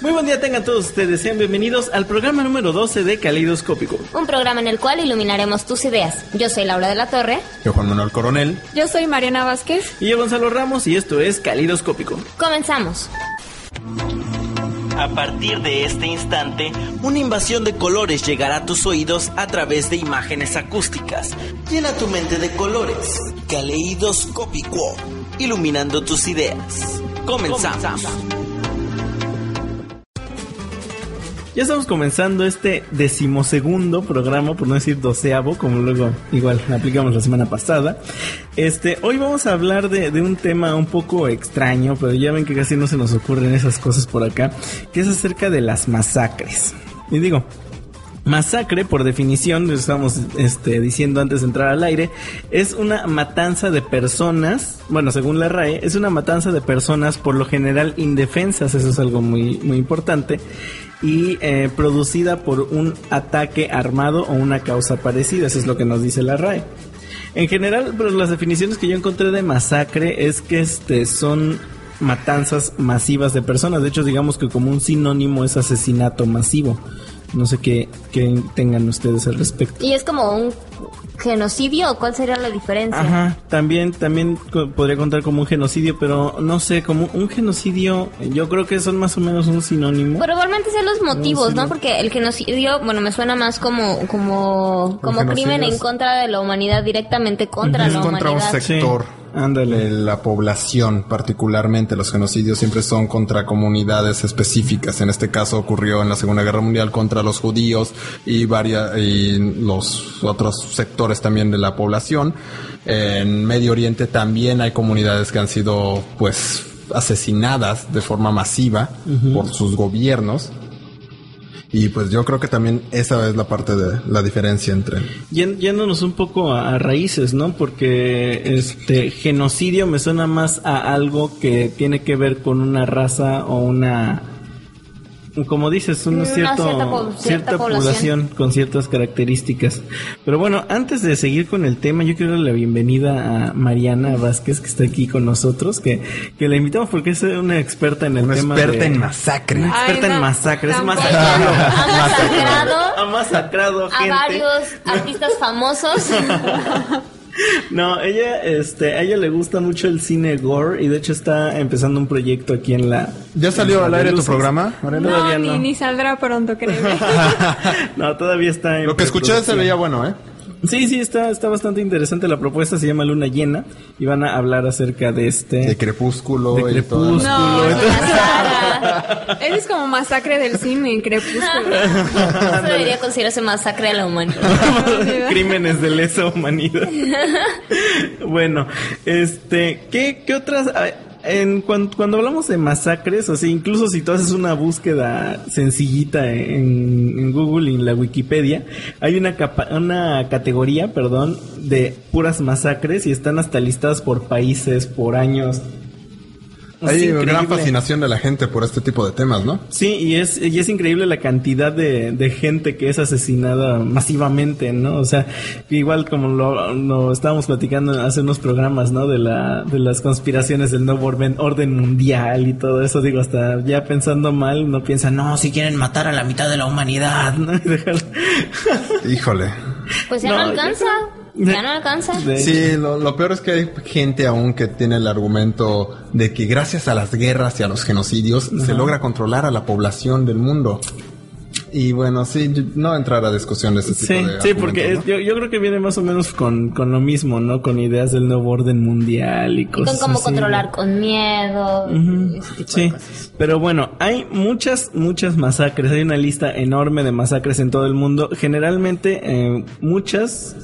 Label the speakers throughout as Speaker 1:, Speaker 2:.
Speaker 1: Muy buen día tengan todos ustedes, sean bienvenidos al programa número 12 de Caleidoscópico.
Speaker 2: Un programa en el cual iluminaremos tus ideas. Yo soy Laura de la Torre.
Speaker 3: Yo Juan Manuel Coronel.
Speaker 4: Yo soy Mariana Vázquez.
Speaker 1: Y yo Gonzalo Ramos y esto es Caleidoscópico.
Speaker 2: Comenzamos.
Speaker 5: A partir de este instante, una invasión de colores llegará a tus oídos a través de imágenes acústicas. Llena tu mente de colores. Caleidoscópico. Iluminando tus ideas. Comenzamos.
Speaker 1: Ya estamos comenzando este decimosegundo programa, por no decir doceavo, como luego igual aplicamos la semana pasada. Este, hoy vamos a hablar de, de, un tema un poco extraño, pero ya ven que casi no se nos ocurren esas cosas por acá, que es acerca de las masacres. Y digo, Masacre, por definición, lo estamos este, diciendo antes de entrar al aire, es una matanza de personas, bueno, según la RAE, es una matanza de personas por lo general indefensas, eso es algo muy, muy importante, y eh, producida por un ataque armado o una causa parecida, eso es lo que nos dice la RAE. En general, pero las definiciones que yo encontré de masacre es que este son matanzas masivas de personas, de hecho digamos que como un sinónimo es asesinato masivo. No sé qué, qué tengan ustedes al respecto.
Speaker 2: ¿Y es como un genocidio o cuál sería la diferencia?
Speaker 1: Ajá, también, también podría contar como un genocidio, pero no sé, como un genocidio, yo creo que son más o menos un sinónimo.
Speaker 2: Pero igualmente sean los motivos, ¿no? Porque el genocidio, bueno, me suena más como, como, como crimen en contra de la humanidad, directamente contra la
Speaker 3: contra
Speaker 2: humanidad.
Speaker 3: un sector.
Speaker 1: Sí. Ándale.
Speaker 3: La población, particularmente los genocidios, siempre son contra comunidades específicas. En este caso ocurrió en la Segunda Guerra Mundial contra los judíos y, varias, y los otros sectores también de la población. En Medio Oriente también hay comunidades que han sido, pues, asesinadas de forma masiva uh -huh. por sus gobiernos. Y pues yo creo que también esa es la parte de la diferencia entre...
Speaker 1: Yéndonos un poco a, a, raíces, ¿no? Porque este genocidio me suena más a algo que tiene que ver con una raza o una... Como dices, una, cierto,
Speaker 2: cierta, po
Speaker 1: cierta,
Speaker 2: cierta
Speaker 1: población.
Speaker 2: población
Speaker 1: con ciertas características. Pero bueno, antes de seguir con el tema, yo quiero darle la bienvenida a Mariana Vázquez, que está aquí con nosotros, que, que la invitamos porque es una experta en el
Speaker 3: una
Speaker 1: tema.
Speaker 3: experta
Speaker 1: de,
Speaker 3: en masacre.
Speaker 1: Una experta
Speaker 4: Ay, no,
Speaker 1: en masacre. Es masacrado.
Speaker 2: Ha masacrado
Speaker 1: ha masacrado
Speaker 2: a
Speaker 1: gente.
Speaker 2: varios artistas famosos.
Speaker 1: No, ella, este, a ella le gusta mucho el cine gore y de hecho está empezando un proyecto aquí en la.
Speaker 3: ¿Ya salió al aire tu programa?
Speaker 4: No,
Speaker 1: Todavía no.
Speaker 4: ni saldrá pronto, creo.
Speaker 1: no, todavía está en
Speaker 3: Lo que escuché se veía bueno, ¿eh?
Speaker 1: Sí, sí, está, está bastante interesante la propuesta, se llama Luna Llena y van a hablar acerca de este...
Speaker 3: De Crepúsculo
Speaker 1: De
Speaker 3: y todo.
Speaker 1: Crepúsculo.
Speaker 4: No. Ese es como masacre del cine, crepúsculo.
Speaker 2: Eso debería considerarse masacre a la humanidad.
Speaker 1: Crímenes de lesa humanidad. bueno, este, ¿qué, qué otras? En, cuando, cuando hablamos de masacres, o sea, incluso si tú haces una búsqueda sencillita en, en Google y en la Wikipedia, hay una, capa- una categoría, perdón, de puras masacres y están hasta listadas por países, por años. Es
Speaker 3: Hay
Speaker 1: increíble.
Speaker 3: gran fascinación de la gente por este tipo de temas, ¿no?
Speaker 1: Sí, y es, y es increíble la cantidad de, de gente que es asesinada masivamente, ¿no? O sea, igual como lo, lo estábamos platicando hace unos programas, ¿no? De la, de las conspiraciones del nuevo orden, orden mundial y todo eso, digo, hasta ya pensando mal, uno piensa, no, si quieren matar a la mitad de la humanidad, ¿no?
Speaker 3: Híjole.
Speaker 2: Pues ya
Speaker 1: No,
Speaker 2: no, alcanza. Ya no alcanza.
Speaker 1: De-
Speaker 3: Sí, lo, lo peor es que hay gente aún que tiene el argumento de que gracias a las guerras y a los genocidios se logra controlar a la población del mundo. Y bueno, sí, no entrar a discusiones de
Speaker 1: sí, Sí, porque yo, yo, creo que viene más o menos con, con, lo mismo, ¿no? Con ideas del nuevo orden mundial y cosas
Speaker 2: y con cómo controlar con miedo.
Speaker 1: sí, pero bueno, hay muchas, muchas masacres. Hay una lista enorme de masacres en todo el mundo. Generalmente, eh, muchas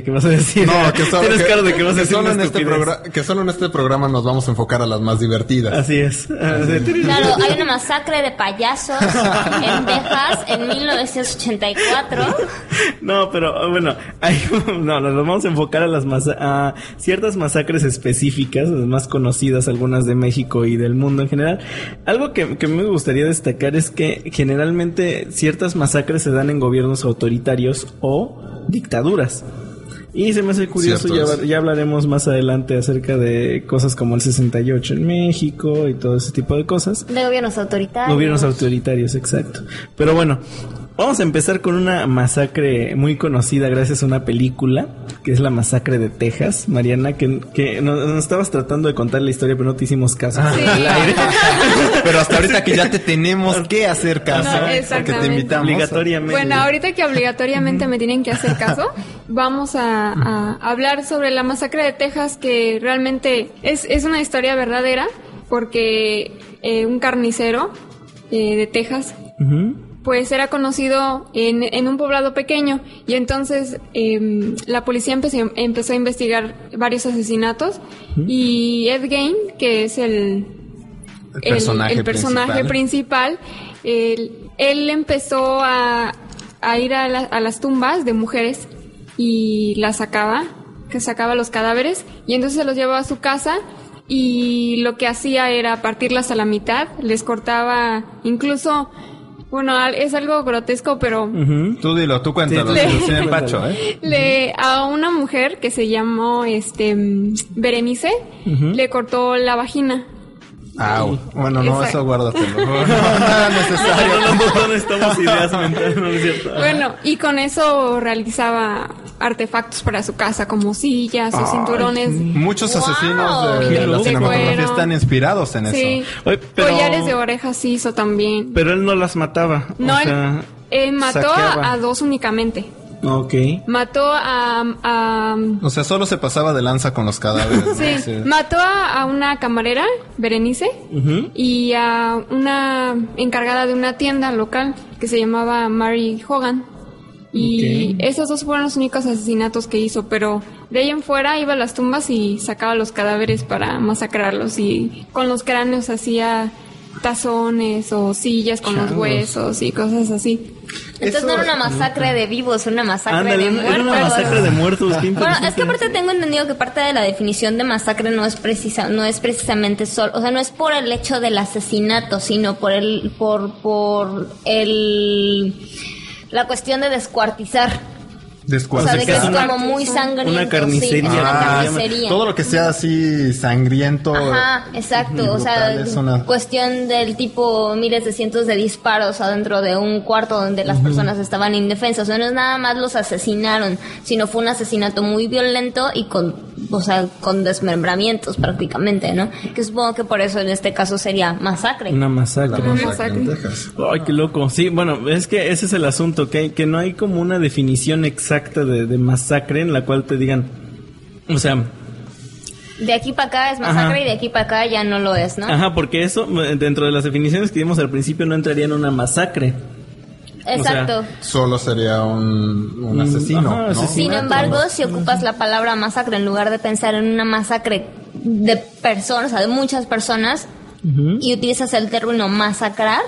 Speaker 1: ¿Qué, vas a decir?
Speaker 3: No, que solo, en este que solo en este programa nos vamos a enfocar a las más divertidas.
Speaker 1: Así es.
Speaker 2: Claro, hay una masacre de payasos en Texas en 1984.
Speaker 1: No, pero bueno, hay, no, nos vamos a enfocar a las a ciertas masacres específicas, las más conocidas, algunas de México y del mundo en general. Algo que, que me gustaría destacar es que generalmente ciertas masacres se dan en gobiernos autoritarios o dictaduras. Y se me hace curioso, ya, ya, hablaremos más adelante acerca de cosas como el 68 en México y todo ese tipo de cosas.
Speaker 2: De gobiernos autoritarios.
Speaker 1: Gobiernos autoritarios, exacto. Pero bueno, Vamos a empezar con una masacre muy conocida gracias a una película, que es la masacre de Texas, Mariana, que, que nos, estabas tratando de contar la historia, pero no te hicimos caso.
Speaker 3: Ah, pero hasta ahorita que ya te tenemos que hacer caso, porque te invitamos.
Speaker 1: Obligatoriamente.
Speaker 4: Bueno, ahorita que obligatoriamente me tienen que hacer caso, vamos a, hablar sobre la masacre de Texas, que realmente es, es una historia verdadera, porque eh, un carnicero eh, de Texas pues era conocido en, en, un poblado pequeño. Y entonces em, la policía empezó, empezó, a investigar varios asesinatos. Y Ed Gein, que es el,
Speaker 3: el personaje,
Speaker 4: principal, él, empezó a, a ir a, a, las tumbas de mujeres y las sacaba, que sacaba los cadáveres. Y entonces se los llevaba a su casa y lo que hacía era partirlas a la mitad, les cortaba incluso bueno, es algo grotesco, pero...
Speaker 3: Tú dilo, tú cuéntalo. le, Pacho, ¿eh?
Speaker 4: le, a una mujer que se llamó este Berenice, le cortó la vagina.
Speaker 3: Au. Bueno, no, eso guárdatelo. No, nada necesario.
Speaker 1: No, no necesitamos ideas mentales, no es cierto.
Speaker 4: Bueno, y con eso realizaba artefactos para su casa, como sillas o cinturones.
Speaker 3: Muchos asesinos de, la cinematografía están inspirados en eso.
Speaker 4: Collares de orejas hizo también.
Speaker 1: Pero él no las mataba.
Speaker 4: No, él, mató a dos únicamente.
Speaker 1: Ok.
Speaker 4: Mató a,
Speaker 3: O sea, solo se pasaba de lanza con los cadáveres.
Speaker 4: sí. Mató a, una camarera, Berenice, y a una encargada de una tienda local que se llamaba Mary Hogan. Y esos dos fueron los únicos asesinatos que hizo, pero de ahí en fuera iba a las tumbas y sacaba los cadáveres para masacrarlos y con los cráneos hacía tazones o sillas con los huesos y cosas así.
Speaker 2: Entonces no era una masacre de vivos, era una masacre de muertos.
Speaker 1: Era una masacre de muertos.
Speaker 2: bueno, es que aparte tengo entendido que parte de la definición de masacre no es precisa, no es precisamente solo, o sea, no es por el hecho del asesinato, sino por el, por, por el la cuestión de descuartizar.
Speaker 3: O
Speaker 2: sea, de que es, como muy sangriento.
Speaker 1: Una carnicería.
Speaker 2: Ah,
Speaker 3: todo lo que sea así sangriento.
Speaker 2: Ajá, exacto. o sea, cuestión del tipo miles de cientos de disparos adentro de un cuarto donde las personas estaban indefensas. O sea, no es nada más los asesinaron, sino fue un asesinato muy violento y con, o sea, con desmembramientos prácticamente, ¿no? Que supongo que por eso en este caso sería masacre.
Speaker 1: Una masacre. Una masacre. Ay, qué loco. Sí, bueno, es que ese es el asunto, que, que no hay como una definición exacta exacta de, masacre en la cual te digan, o sea,
Speaker 2: de aquí para acá es masacre y de aquí para acá ya no lo es, ¿no?
Speaker 1: Ajá, porque eso, dentro de las definiciones que dimos al principio, no entraría en una masacre.
Speaker 2: Exacto.
Speaker 3: solo sería un, asesino.
Speaker 2: Sin embargo, si ocupas la palabra masacre en lugar de pensar en una masacre de personas, o sea, de muchas personas, y utilizas el término masacrar,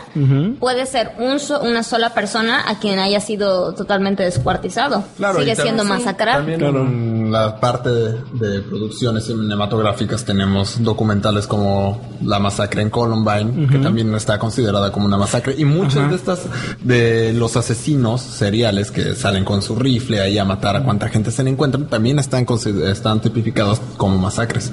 Speaker 2: puede ser un una sola persona a quien haya sido totalmente descuartizado. Sigue siendo masacrar.
Speaker 3: También en la parte de, producciones cinematográficas tenemos documentales como La masacre en Columbine, que también está considerada como una masacre. Y muchos de estas, de los asesinos seriales que salen con su rifle ahí a matar a cuanta gente se le encuentran, también están, están tipificados como masacres.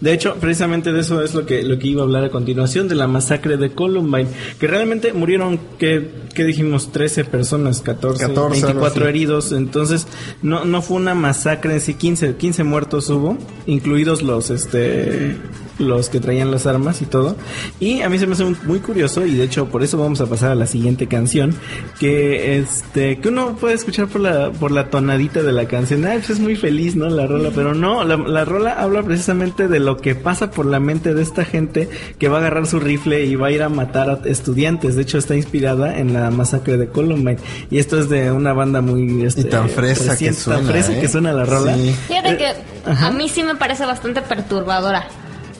Speaker 1: De hecho, precisamente de eso es lo que, lo que iba a hablar a continuación, de la masacre de Columbine, que realmente murieron, que, dijimos? 13 personas, 14, 24 heridos, entonces no, no fue una masacre en sí, 15, 15 muertos hubo, incluidos los, este los que traían las armas y todo. Y a mí se me hace muy curioso y de hecho por eso vamos a pasar a la siguiente canción que este que uno puede escuchar por la por la tonadita de la canción. Ah, pues es muy feliz, ¿no? La rola, pero no, la, la rola habla precisamente de lo que pasa por la mente de esta gente que va a agarrar su rifle y va a ir a matar a estudiantes. De hecho está inspirada en la masacre de Columbine y esto es de una banda muy
Speaker 3: este, y tan fresa que suena, fresa
Speaker 1: que ¿eh? suena la rola.
Speaker 2: Fíjate que a mí sí me parece bastante perturbadora.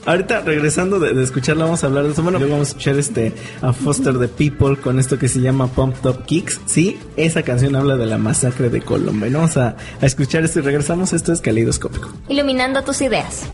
Speaker 1: Ahorita regresando de, escucharla vamos a hablar de eso. Bueno, vamos a escuchar este a Foster the People con esto que se llama Pump Top Kicks. Sí, esa canción habla de la masacre de Colombia. Vamos a, escuchar esto y regresamos. Esto es Calidoscópico.
Speaker 2: Iluminando tus ideas.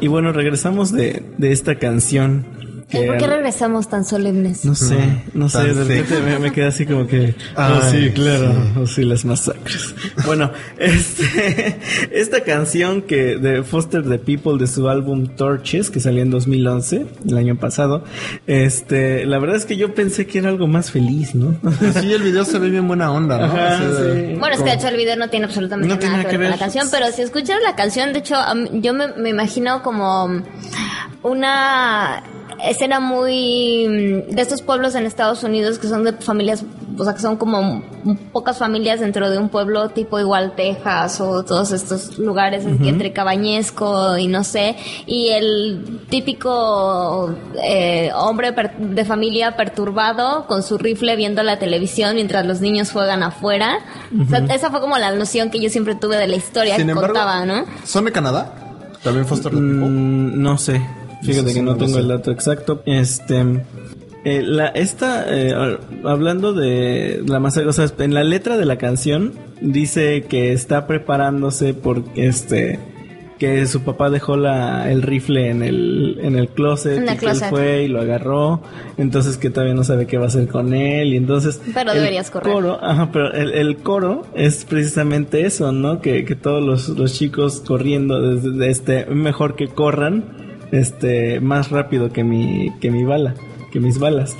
Speaker 1: Y bueno, regresamos de, de esta canción
Speaker 2: ¿Por qué regresamos tan solemnes?
Speaker 1: No sé, no sé, de repente me, queda así como que... oh, sí, claro, oh, sí, las masacres. bueno, este, esta canción que de Foster the People de su álbum Torches, que salió en 2011, el año pasado, este, la verdad es que yo pensé que era algo más feliz, ¿no?
Speaker 3: sí, el video se ve bien buena onda, ¿no?
Speaker 2: Bueno, es que de hecho el video no tiene absolutamente nada, que ver con la canción, pero si escuchas la canción, de hecho, yo me, me imagino como una escena muy mm, de estos pueblos en Estados Unidos que son de familias, o sea, que son como pocas familias dentro de un pueblo tipo igual Texas o todos estos lugares entre Cabañesco y no sé, y el típico eh, hombre de familia perturbado con su rifle viendo la televisión mientras los niños juegan afuera. esa fue como la noción que yo siempre tuve de la historia que contaba, ¿no?
Speaker 3: ¿Son de Canadá? ¿También Foster the
Speaker 1: mm, no sé. Fíjate que no tengo el dato exacto. Este. Eh, la, esta, eh, hablando de la masacre, o sea, en la letra de la canción dice que está preparándose por este que su papá dejó la, el rifle en el, en el closet y que él fue y lo agarró, entonces que todavía no sabe qué va a hacer con él y entonces...
Speaker 2: Pero deberías correr.
Speaker 1: Coro, ajá, pero el, el, coro es precisamente eso, ¿no? Que, que todos los, los chicos corriendo desde este, mejor que corran este más rápido que mi que mi bala, que mis balas.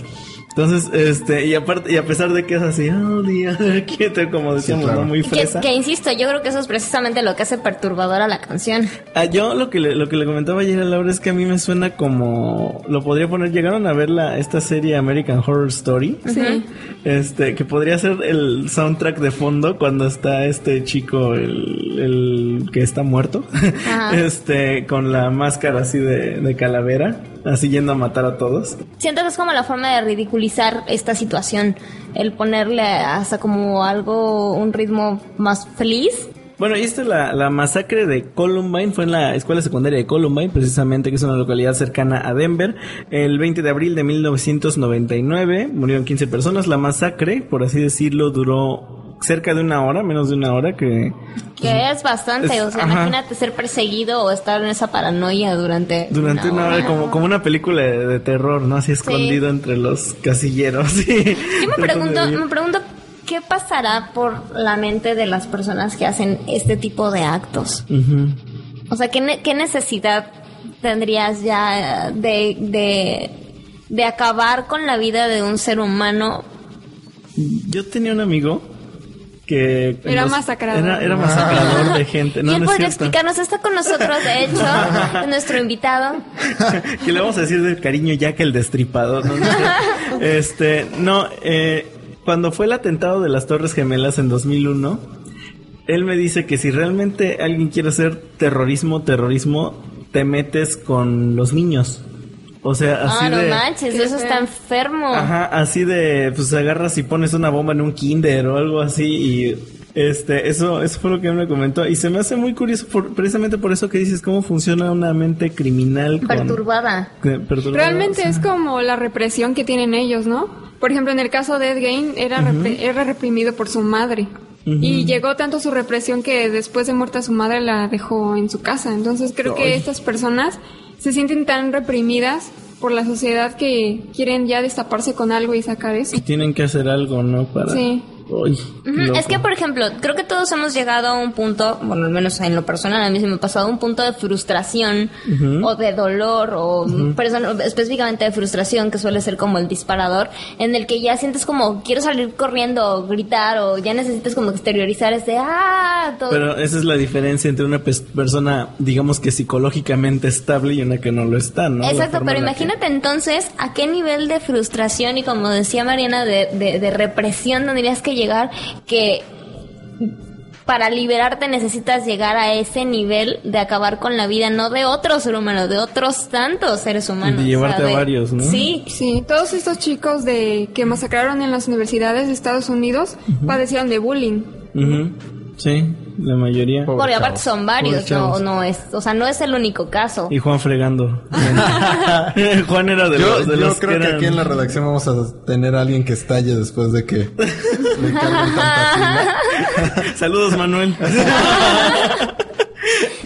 Speaker 1: Entonces, este, y aparte, y a pesar de que es así, oh, día, quieto, como decíamos, ¿no? Muy fresa.
Speaker 2: Que, insisto, yo creo que eso es precisamente lo que hace perturbadora la canción.
Speaker 1: Ah, yo lo que le, lo que le comentaba ayer a Laura es que a mí me suena como, lo podría poner, llegaron a ver la, esta serie American Horror Story.
Speaker 4: Sí.
Speaker 1: Este, que podría ser el soundtrack de fondo cuando está este chico, el, el que está muerto, este, con la máscara así de, de calavera así yendo a matar a todos.
Speaker 2: Siento que es como la forma de ridiculizar esta situación, el ponerle hasta como algo, un ritmo más feliz.
Speaker 1: Bueno, y esta es la, la, masacre de Columbine, fue en la escuela secundaria de Columbine, precisamente, que es una localidad cercana a Denver. El 20 de abril de 1999 murieron 15 personas. La masacre, por así decirlo, duró cerca de una hora, menos de una hora, que...
Speaker 2: Que es bastante, o sea, imagínate ser perseguido o estar en esa paranoia durante...
Speaker 1: Durante una, hora, como, como una película de, terror, ¿no? Así escondido entre los casilleros.
Speaker 2: Yo me pregunto, me pregunto, ¿qué pasará por la mente de las personas que hacen este tipo de actos? O sea, ¿qué, ¿qué, necesidad tendrías ya de, de, de acabar con la vida de un ser humano?
Speaker 1: Yo tenía un amigo que
Speaker 4: era masacrador.
Speaker 1: Era, masacrador de gente.
Speaker 2: No, ¿Quién podría explicarnos? Está con nosotros, de hecho, nuestro invitado.
Speaker 1: que le vamos a decir de cariño ya que el destripador. ¿no? este, no, eh, cuando fue el atentado de las Torres Gemelas en 2001, él me dice que si realmente alguien quiere hacer terrorismo, terrorismo, te metes con los niños. O sea, así
Speaker 2: ah, no
Speaker 1: de...
Speaker 2: manches, eso está enfermo.
Speaker 1: Ajá, así de, pues agarras y pones una bomba en un kinder o algo así y este, eso, eso fue lo que él me comentó. Y se me hace muy curioso, precisamente por eso que dices, cómo funciona una mente criminal.
Speaker 2: Perturbada.
Speaker 4: Realmente es como la represión que tienen ellos, ¿no? Por ejemplo, en el caso de Ed Gein, era, era reprimido por su madre. Y llegó tanto su represión que después de muerta su madre la dejó en su casa. Entonces creo que estas personas se sienten tan reprimidas por la sociedad que quieren ya destaparse con algo y sacar eso.
Speaker 1: Tienen que hacer algo, ¿no? Para...
Speaker 4: Sí
Speaker 2: es que, por ejemplo, creo que todos hemos llegado a un punto, bueno, al menos en lo personal, a mí se me ha pasado un punto de frustración o de dolor o específicamente de frustración, que suele ser como el disparador, en el que ya sientes como quiero salir corriendo o gritar o ya necesitas como exteriorizar ese ¡ah!
Speaker 1: Pero esa es la diferencia entre una persona, digamos que psicológicamente estable y una que no lo está, ¿no?
Speaker 2: Exacto, pero imagínate entonces a qué nivel de frustración y como decía Mariana, de, de, de represión tendrías que llegar que para liberarte necesitas llegar a ese nivel de acabar con la vida, no de otro ser humano, de otros tantos seres humanos.
Speaker 1: De llevarte a varios, ¿no?
Speaker 2: Sí.
Speaker 4: Sí, todos estos chicos de que masacraron en las universidades de Estados Unidos padecían de bullying.
Speaker 1: Sí, la mayoría.
Speaker 2: Porque aparte son varios, no, no es, o sea, no es el único caso.
Speaker 1: Y Juan fregando. Juan era de
Speaker 3: los,
Speaker 1: de
Speaker 3: yo creo que, aquí en la redacción vamos a tener a alguien que estalle después de que tanta
Speaker 1: Saludos, Manuel.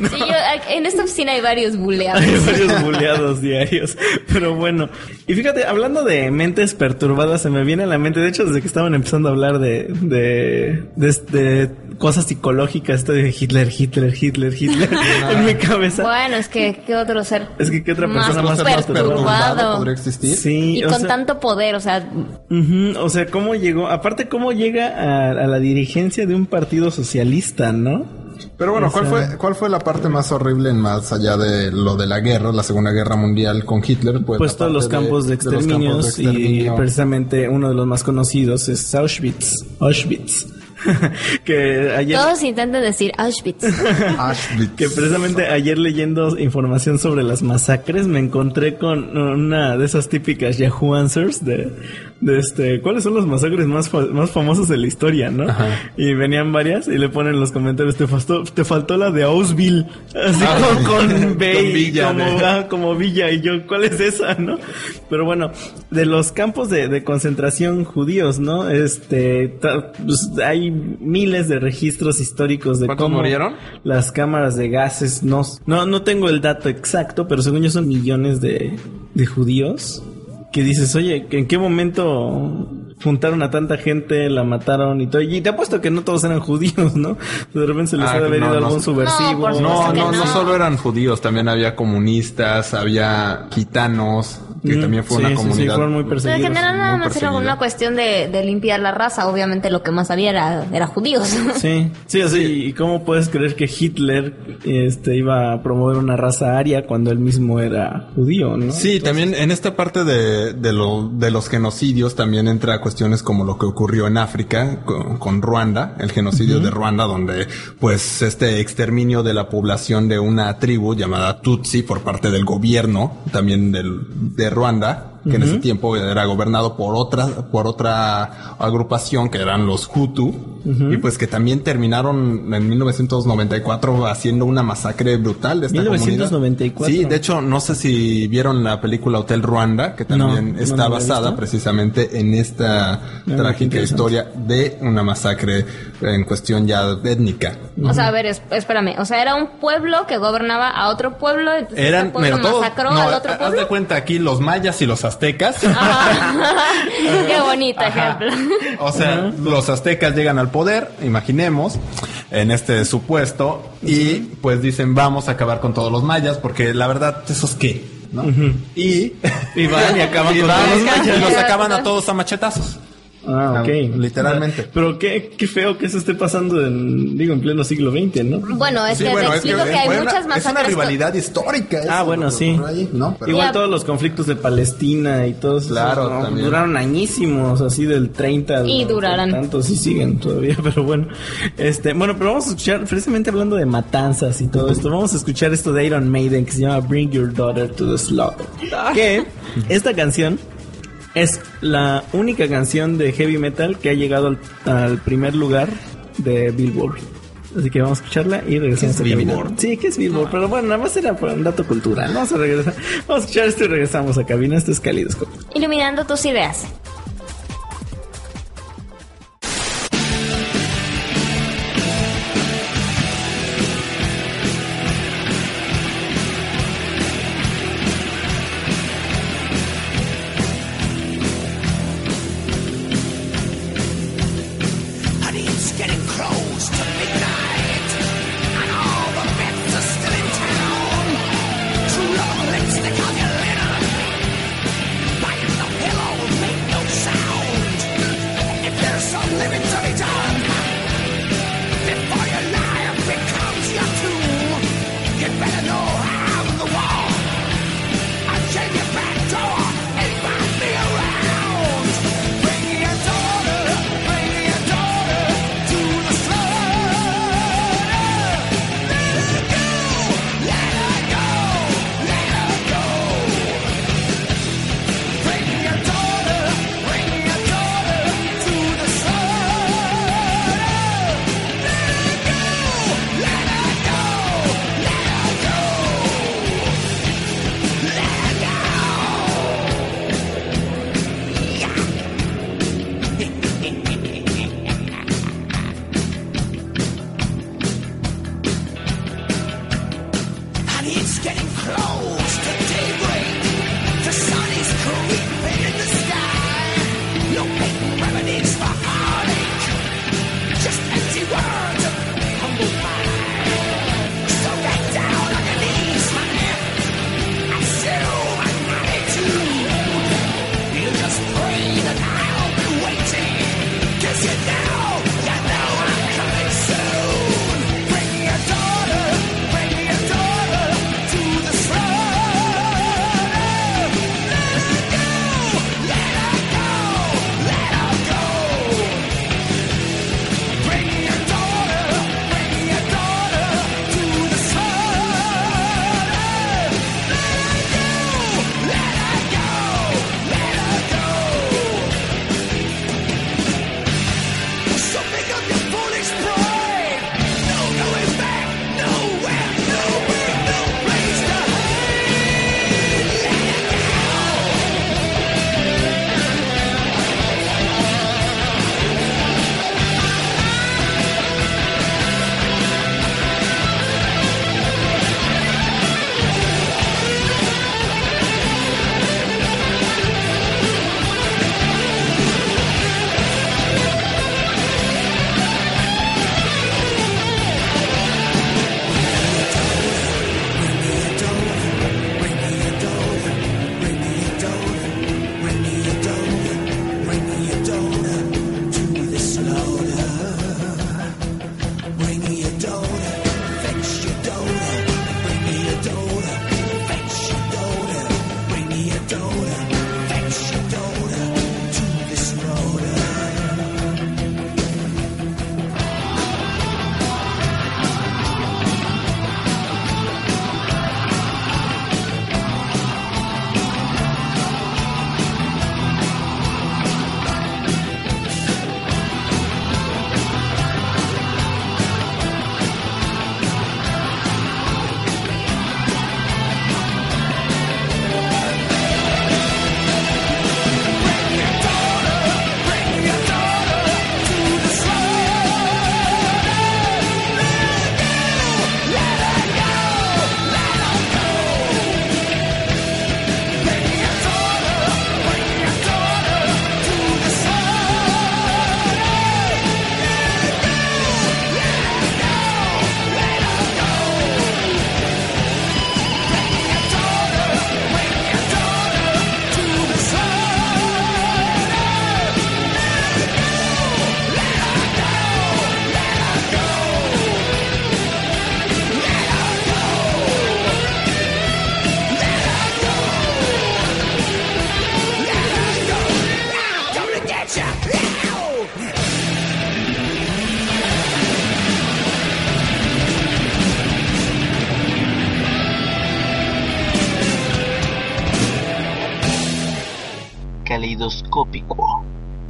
Speaker 2: Sí, en esta oficina hay varios buleados.
Speaker 1: Hay varios buleados diarios. Pero bueno, y fíjate, hablando de mentes perturbadas, se me viene a la mente, de hecho, desde que estaban empezando a hablar de, de, de, cosas psicológicas, esto de Hitler, Hitler, Hitler, Hitler, en mi cabeza.
Speaker 2: Bueno, es que, ¿qué otro ser?
Speaker 1: Es que, ¿qué otra persona más,
Speaker 2: perturbado
Speaker 3: podría existir?
Speaker 2: Sí. Y con tanto poder, o sea.
Speaker 1: o sea, ¿cómo llegó? Aparte, ¿cómo llega a, a la dirigencia de un partido socialista, no?
Speaker 3: Pero bueno, ¿cuál fue, ¿cuál fue la parte más horrible más allá de lo de la guerra, la Segunda Guerra Mundial con Hitler?
Speaker 1: Pues, pues todos los campos de, exterminios y precisamente uno de los más conocidos es Auschwitz. Auschwitz. que ayer...
Speaker 2: Todos intentan decir Auschwitz.
Speaker 1: Auschwitz. que precisamente ayer leyendo información sobre las masacres me encontré con una de esas típicas Yahoo Answers de de este, ¿cuáles son los masacres más, más famosos de la historia, no? Y venían varias y le ponen los comentarios, te faltó, te faltó la de Ausville, así ah, con, Villa, como, ah, como Villa, y yo, ¿cuál es esa, no? Pero bueno, de los campos de, de concentración judíos, ¿no? Este, pues, hay miles de registros históricos de cómo
Speaker 3: murieron?
Speaker 1: las cámaras de gases, no, no, no tengo el dato exacto, pero según yo son millones de, de judíos que dices, oye, ¿en qué momento juntaron a tanta gente, la mataron y todo? Y te apuesto que no todos eran judíos, ¿no? De repente se les ah, ha venido algún subversivo.
Speaker 3: No, no, no, solo eran judíos, también había comunistas, había gitanos, que mm, también fue una comunidad. Sí,
Speaker 1: fueron muy perseguidos.
Speaker 2: en general nada más era una cuestión de, de, limpiar la raza, obviamente lo que más había era, era judíos.
Speaker 1: Sí, sí, sí. ¿Y cómo puedes creer que Hitler este, iba a promover una raza aria cuando él mismo era judío, no?
Speaker 3: Sí, también en esta parte de de, lo, de los genocidios también entra cuestiones como lo que ocurrió en África con, Ruanda, el genocidio de Ruanda, donde pues este exterminio de la población de una tribu llamada Tutsi por parte del gobierno también del, de Ruanda, que en ese tiempo era gobernado por otra, por otra agrupación que eran los Hutu, y pues que también terminaron en 1994 haciendo una masacre brutal de esta 1994. Sí, de hecho, no sé si vieron la película Hotel Ruanda, que también está basada precisamente en esta trágica historia de una masacre en cuestión ya étnica.
Speaker 2: O sea, a ver, espérame, o sea, era un pueblo que gobernaba a otro pueblo, entonces
Speaker 3: Eran, pueblo masacró al otro pueblo. Haz de cuenta aquí los mayas y los aztecas.
Speaker 2: Qué bonito ejemplo.
Speaker 3: O sea, los aztecas llegan al poder, imaginemos, en este supuesto, y pues dicen, vamos a acabar con todos los mayas, porque la verdad, ¿esos qué? ¿no? Y,
Speaker 1: y van y acaban con todos
Speaker 3: los mayas. Y los acaban a todos a machetazos.
Speaker 1: Ah, ok.
Speaker 3: Literalmente.
Speaker 1: Pero qué, qué feo que eso esté pasando en, digo, en pleno siglo XX, ¿no?
Speaker 2: Bueno, es que explico que, hay muchas masacres.
Speaker 3: Es una rivalidad histórica.
Speaker 1: Ah, bueno, sí. Igual todos los conflictos de Palestina y todos
Speaker 3: claro,
Speaker 1: duraron añísimos, así del 30
Speaker 2: Y durarán.
Speaker 1: Tantos y siguen todavía, pero bueno. Este, bueno, pero vamos a escuchar, precisamente hablando de matanzas y todo esto, vamos a escuchar esto de Iron Maiden que se llama Bring Your Daughter to the Slaughter. Que esta canción es la única canción de heavy metal que ha llegado al, primer lugar de Billboard. Así que vamos a escucharla y regresamos a
Speaker 3: Billboard?
Speaker 1: Sí, que es Billboard, pero bueno, nada más era por un dato cultural. Vamos a regresar. Vamos a escuchar esto y regresamos a cabina. Esto es Calidoscopio.
Speaker 2: Iluminando tus ideas.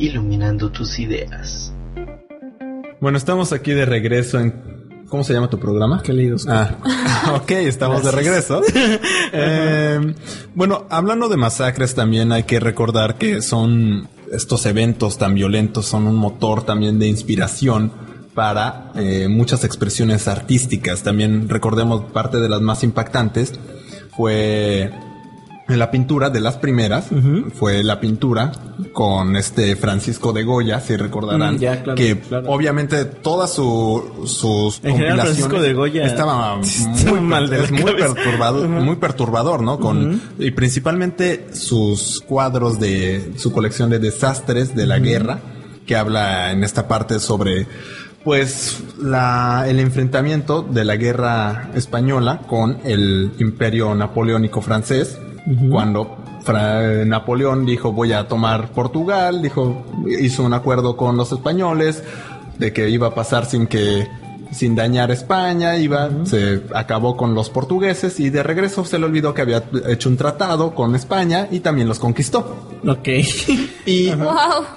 Speaker 5: Iluminando tus ideas.
Speaker 3: Bueno, estamos aquí de regreso en ¿Cómo se llama tu programa?
Speaker 1: Caleidoscópico.
Speaker 3: Ah, ok, estamos de regreso. Eh, bueno, hablando de masacres, también hay que recordar que son estos eventos tan violentos, son un motor también de inspiración para eh, muchas expresiones artísticas. También recordemos parte de las más impactantes fue la pintura de las primeras fue la pintura con este Francisco de Goya, si recordarán, mm, que obviamente todas su, sus
Speaker 1: compilaciones de Goya
Speaker 3: estaba muy mal, muy perturbado, muy perturbador, ¿no? Con y principalmente sus cuadros de su colección de desastres de la guerra que habla en esta parte sobre pues la, el enfrentamiento de la guerra española con el imperio napoleónico francés, cuando Napoleón dijo voy a tomar Portugal, dijo, hizo un acuerdo con los españoles de que iba a pasar sin que sin dañar España, iba, se acabó con los portugueses y de regreso se le olvidó que había hecho un tratado con España y también los conquistó.
Speaker 1: Ok.
Speaker 3: y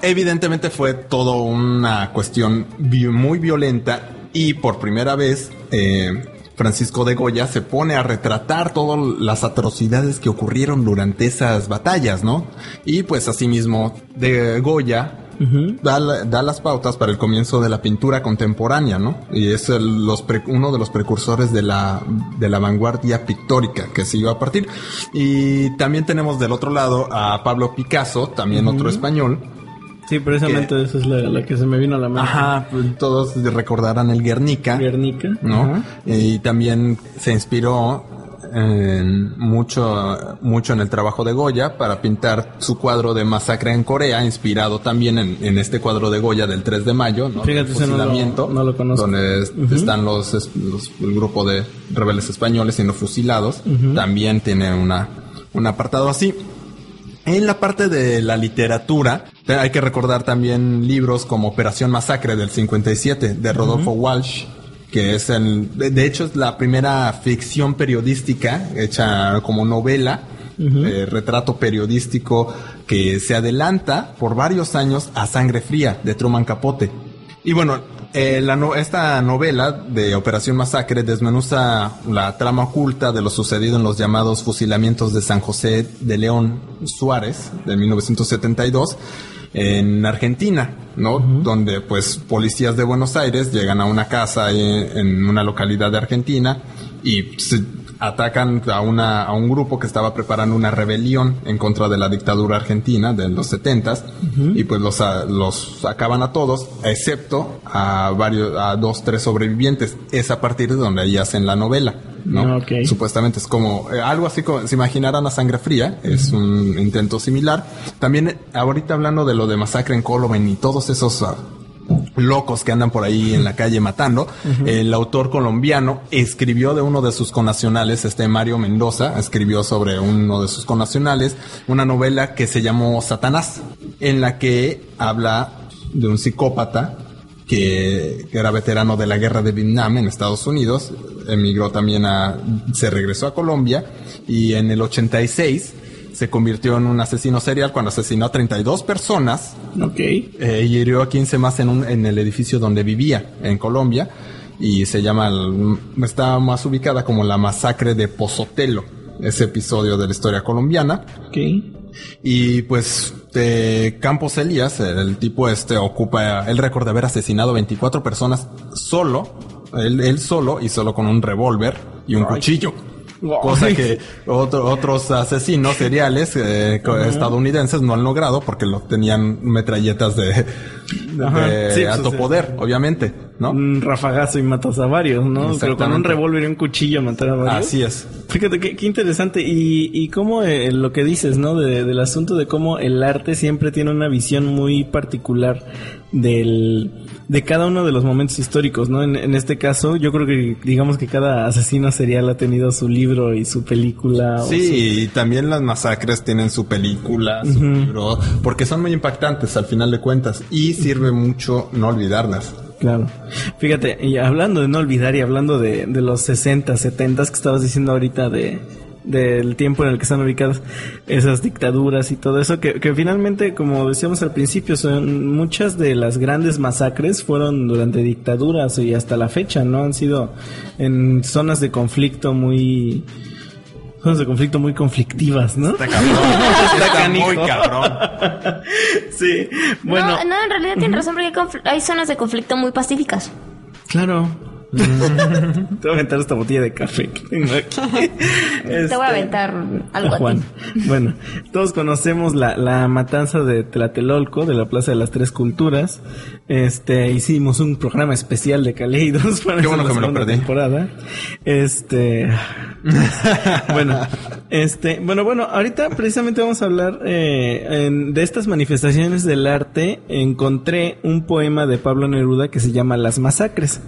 Speaker 3: evidentemente fue todo una cuestión muy violenta y por primera vez eh, Francisco de Goya se pone a retratar todas las atrocidades que ocurrieron durante esas batallas, ¿no? Y pues asimismo de Goya da, las pautas para el comienzo de la pintura contemporánea, ¿no? Y es los uno de los precursores de la, de la vanguardia pictórica que se iba a partir. Y también tenemos del otro lado a Pablo Picasso, también otro español,
Speaker 1: Sí, precisamente esa es la, que se me vino a la mente.
Speaker 3: Ajá, pues, todos recordarán el Guernica.
Speaker 1: Guernica.
Speaker 3: ¿No? Y también se inspiró en mucho, mucho en el trabajo de Goya para pintar su cuadro de masacre en Corea, inspirado también en, este cuadro de Goya del 3 de mayo, ¿no?
Speaker 1: Fíjate, ese no lo, conozco.
Speaker 3: Donde están los, el grupo de rebeldes españoles siendo fusilados. También tiene una, un apartado así. En la parte de la literatura, hay que recordar también libros como Operación Masacre del 57 de Rodolfo Walsh, que es el, de hecho es la primera ficción periodística hecha como novela, eh, retrato periodístico que se adelanta por varios años a Sangre Fría de Truman Capote. Y bueno, eh, esta novela de Operación Masacre desmenuza la trama oculta de lo sucedido en los llamados fusilamientos de San José de León Suárez de 1972 en Argentina, ¿no? Donde pues policías de Buenos Aires llegan a una casa en una localidad de Argentina y atacan a, una, a un grupo que estaba preparando una rebelión en contra de la dictadura argentina de los setentas y pues los, los acaban a todos excepto a varios a dos tres sobrevivientes es a partir de donde ahí hacen la novela ¿no? Ah, Supuestamente es como eh, algo así como si imaginaran a sangre fría, es un intento similar. También ahorita hablando de lo de masacre en Colombia y todos esos ah, locos que andan por ahí en la calle matando. El autor colombiano escribió de uno de sus connacionales, este Mario Mendoza, escribió sobre uno de sus connacionales una novela que se llamó Satanás, en la que habla de un psicópata que, era veterano de la guerra de Vietnam en Estados Unidos, emigró también a, se regresó a Colombia y en el 86 se convirtió en un asesino serial cuando asesinó a 32 personas.
Speaker 1: Ok.
Speaker 3: Eh, y hirió a 15 más en, un, en el edificio donde vivía, en Colombia. Y se llama, está más ubicada como la masacre de Pozotelo, ese episodio de la historia colombiana.
Speaker 1: Ok.
Speaker 3: Y pues de Campos Elías, el tipo este ocupa el récord de haber asesinado 24 personas solo, él, solo y solo con un revólver y un cuchillo. Cosa que otros asesinos seriales eh, estadounidenses no han logrado porque lo tenían metralletas de, de, alto poder, obviamente, ¿no?
Speaker 1: Un rafagazo y matas a varios, ¿no? Pero con un revólver y un cuchillo matar a varios.
Speaker 3: Así es.
Speaker 1: Fíjate qué, qué interesante. Y, y cómo eh, lo que dices, ¿no? del asunto de cómo el arte siempre tiene una visión muy particular del de cada uno de los momentos históricos, ¿no? En, este caso, yo creo que digamos que cada asesino serial ha tenido su libro y su película.
Speaker 3: Sí, y también las masacres tienen su película, su libro, porque son muy impactantes al final de cuentas y sirve mucho no olvidarlas.
Speaker 1: Claro. Fíjate, y hablando de no olvidar y hablando de, de los 60, 70 que estabas diciendo ahorita de, del tiempo en el que están ubicadas esas dictaduras y todo eso, que, que finalmente, como decíamos al principio, son muchas de las grandes masacres fueron durante dictaduras y hasta la fecha, ¿no? Han sido en zonas de conflicto muy zonas de conflicto muy conflictivas, ¿no?
Speaker 3: Está cabrón. Está, muy cabrón.
Speaker 1: sí. Bueno.
Speaker 2: No, no en realidad tiene razón porque hay zonas de conflicto muy pacíficas.
Speaker 1: Claro. Te voy a aventar esta botella de café
Speaker 2: Te voy a este, aventar algo a, ti.
Speaker 1: Bueno, todos conocemos la, la matanza de Tlatelolco, de la Plaza de las Tres Culturas. Este, hicimos un programa especial de Caleidos
Speaker 3: para Qué bueno que me lo perdí.
Speaker 1: temporada. Este, bueno, este, bueno, bueno, ahorita precisamente vamos a hablar eh, de estas manifestaciones del arte. Encontré un poema de Pablo Neruda que se llama Las Masacres.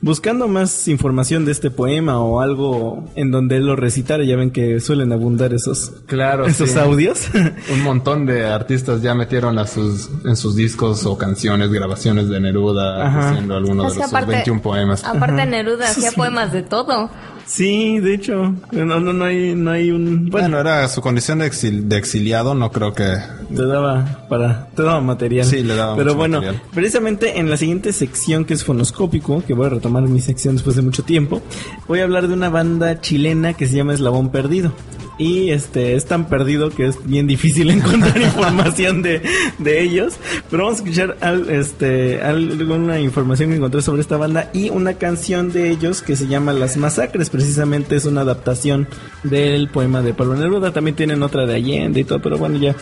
Speaker 1: Buscando más información de este poema o algo en donde él lo recitara, ya ven que suelen abundar esos,
Speaker 3: claro,
Speaker 1: esos audios.
Speaker 3: Un montón de artistas ya metieron a sus, en sus discos o canciones, grabaciones de Neruda, haciendo algunos de los 21 poemas.
Speaker 2: Aparte Neruda hacía poemas de todo.
Speaker 1: Sí, de hecho, no, no, no hay, no hay un.
Speaker 3: Bueno, era su condición de, exiliado, no creo que.
Speaker 1: Te daba para, te daba material.
Speaker 3: Sí, le daba.
Speaker 1: Pero bueno, precisamente en la siguiente sección que es fonoscópico, que voy a retomar mi sección después de mucho tiempo, voy a hablar de una banda chilena que se llama Eslabón Perdido y este es tan perdido que es bien difícil encontrar información de, de, ellos. Pero vamos a escuchar al, este, alguna información que encontré sobre esta banda y una canción de ellos que se llama Las Masacres. Precisamente es una adaptación del poema de Pablo Neruda. También tienen otra de Allende y todo, pero bueno, ya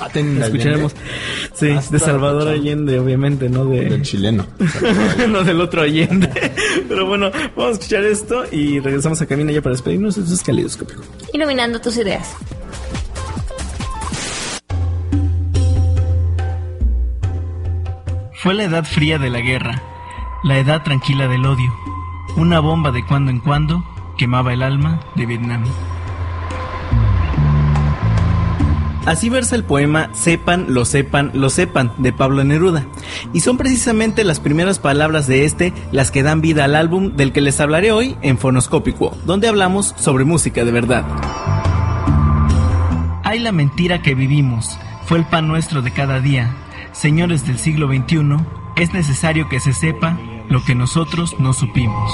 Speaker 1: Ah, escucharemos. Sí, de Salvador Allende, obviamente, no de...
Speaker 3: Del chileno.
Speaker 1: no del otro Allende. Pero bueno, vamos a escuchar esto y regresamos a Camina ya para despedirnos. Esto es Calidoscópico.
Speaker 2: Iluminando tus ideas.
Speaker 6: Fue la edad fría de la guerra, la edad tranquila del odio. Una bomba de cuando en cuando quemaba el alma de Vietnam.
Speaker 1: Así versa el poema Sepan, lo sepan, lo sepan de Pablo Neruda. Y son precisamente las primeras palabras de este las que dan vida al álbum del que les hablaré hoy en Fonoscópico, donde hablamos sobre música de verdad.
Speaker 6: Hay la mentira que vivimos, fue el pan nuestro de cada día. Señores del siglo XXI, es necesario que se sepa lo que nosotros no supimos.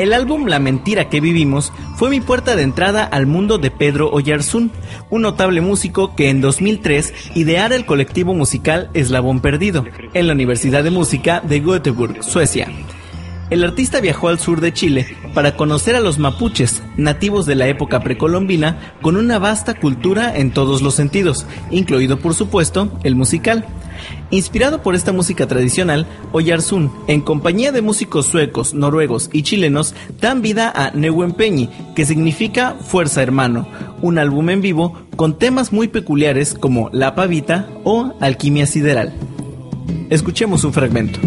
Speaker 1: El álbum La mentira que vivimos fue mi puerta de entrada al mundo de Pedro Oyarzún, un notable músico que en 2003 ideara el colectivo musical Eslabón Perdido en la Universidad de Música de Göteborg, Suecia. El artista viajó al sur de Chile para conocer a los mapuches, nativos de la época precolombina, con una vasta cultura en todos los sentidos, incluido por supuesto el musical. Inspirado por esta música tradicional, Oyarzún, en compañía de músicos suecos, noruegos y chilenos, dan vida a Neuenpeñi, que significa Fuerza Hermano, un álbum en vivo con temas muy peculiares como La Pavita o Alquimia Sideral. Escuchemos un fragmento.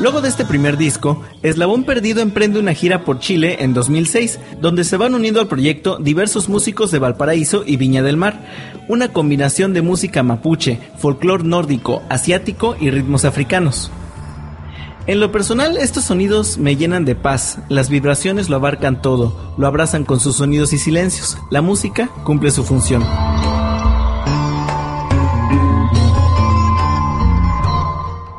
Speaker 1: Luego de este primer disco, Eslabón Perdido emprende una gira por Chile en 2006, donde se van uniendo al proyecto diversos músicos de Valparaíso y Viña del Mar, una combinación de música mapuche, folclore nórdico, asiático y ritmos africanos. En lo personal, estos sonidos me llenan de paz, las vibraciones lo abarcan todo, lo abrazan con sus sonidos y silencios, la música cumple su función.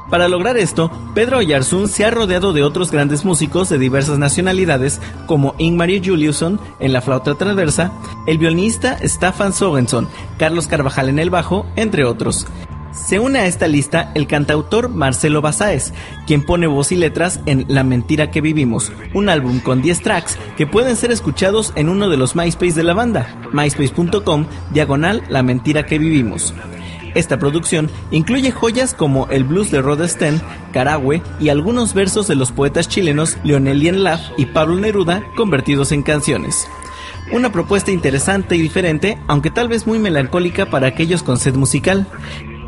Speaker 1: Para lograr esto, Pedro Oyarzún se ha rodeado de otros grandes músicos de diversas nacionalidades como Ingmar Juliusson en la flauta transversa, el violinista Staffan Sorenson, Carlos Carvajal en el bajo, entre otros. Se une a esta lista el cantautor Marcelo Basáez, quien pone voz y letras en La Mentira que Vivimos, un álbum con 10 tracks que pueden ser escuchados en uno de los MySpace de la banda, myspace.com, diagonal La Mentira que Vivimos. Esta producción incluye joyas como el blues de Rod Stern, Carahue y algunos versos de los poetas chilenos Leonel Lienlaf y Pablo Neruda convertidos en canciones. Una propuesta interesante y diferente, aunque tal vez muy melancólica para aquellos con sed musical.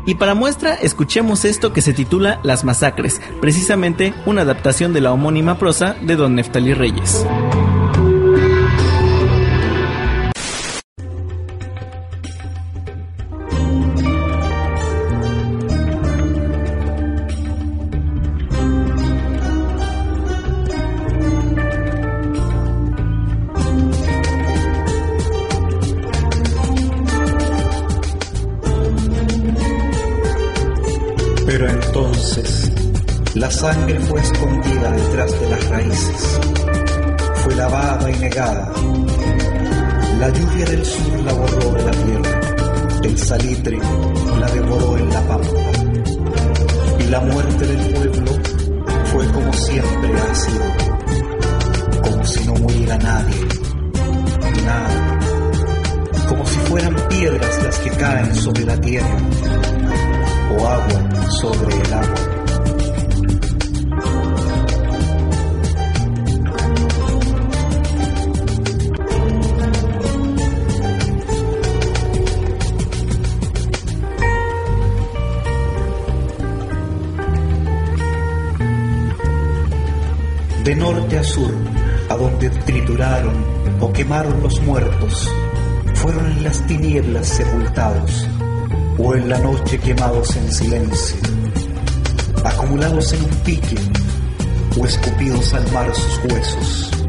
Speaker 1: Y para muestra, escuchemos esto que se titula Las Masacres, precisamente una adaptación de la homónima prosa de Don Neftalí Reyes.
Speaker 7: Sangre fue escondida detrás de las raíces, fue lavada y negada. La lluvia del sur la borró de la tierra, el salitre la devoró en la pampa. Y la muerte del pueblo fue como siempre ha sido, como si no muriera nadie, nada, como si fueran piedras las que caen sobre la tierra o agua sobre el agua. De norte a sur, a donde trituraron o quemaron los muertos, fueron en las tinieblas sepultados, o en la noche quemados en silencio, acumulados en un pique, o escupidos al mar sus huesos.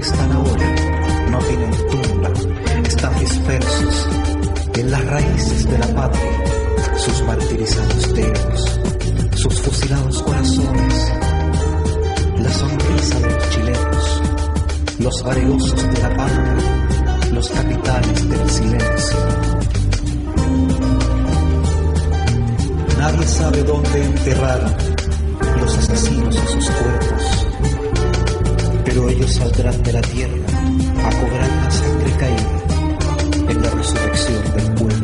Speaker 7: Están ahora, no tienen tumba, están dispersos en las raíces de la patria, sus martirizados dedos, sus fusilados corazones, la sonrisa de los chilenos, los valerosos de la patria, los capitanes del silencio. Nadie sabe dónde enterraron los asesinos a sus cuerpos pero ellos saldrán de la tierra a cobrar la sangre caída en la resurrección del pueblo.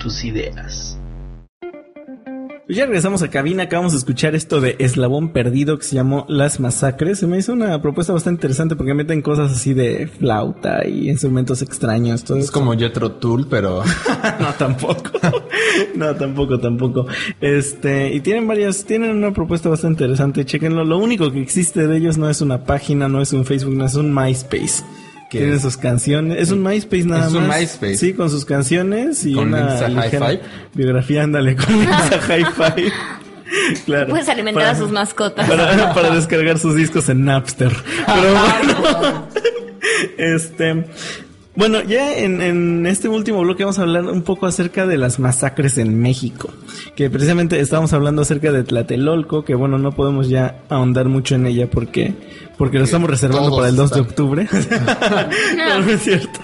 Speaker 5: Tus ideas.
Speaker 1: Pues ya regresamos a cabina, acabamos de escuchar esto de Eslabón Perdido que se llamó Las Masacres. Se me hizo una propuesta bastante interesante porque meten cosas así de flauta y instrumentos extraños. Todo
Speaker 3: es como Jetro Tool, pero...
Speaker 1: no, tampoco. no, tampoco, tampoco. Este, y tienen varias, tienen una propuesta bastante interesante. Chequenlo. Lo único que existe de ellos no es una página, no es un Facebook, no es un MySpace. Tiene sus canciones. Es un MySpace nada más. Es un MySpace. Sí, con sus canciones y una biografía, ándale, con esa hi-fi.
Speaker 2: claro. Puedes alimentar a sus mascotas.
Speaker 1: Para, para, descargar sus discos en Napster. Pero bueno. este. Bueno, ya en, en, este último bloque vamos a hablar un poco acerca de las masacres en México. que precisamente estábamos hablando acerca de Tlatelolco, que bueno, no podemos ya ahondar mucho en ella porque porque lo estamos reservando para el 2 de octubre. no. no es cierto.